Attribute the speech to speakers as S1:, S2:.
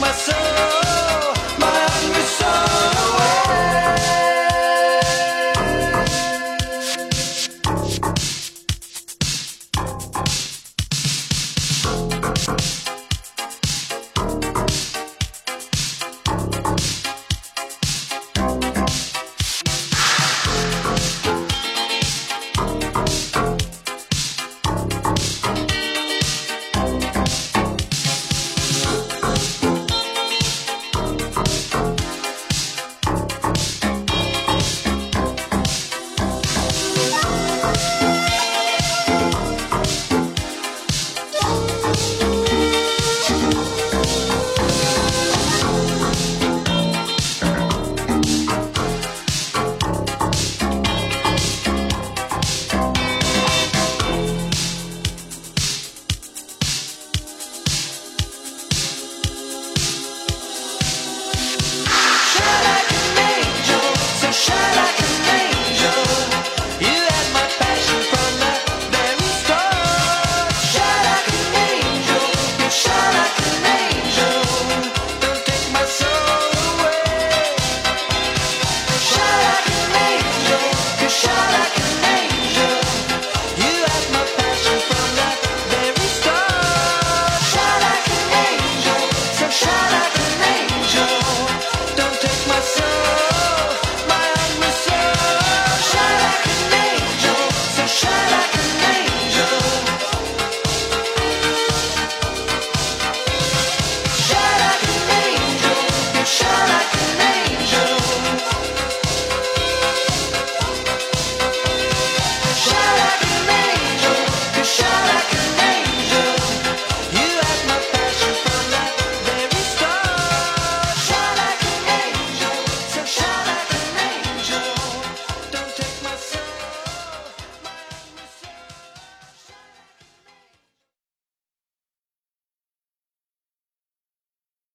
S1: myself.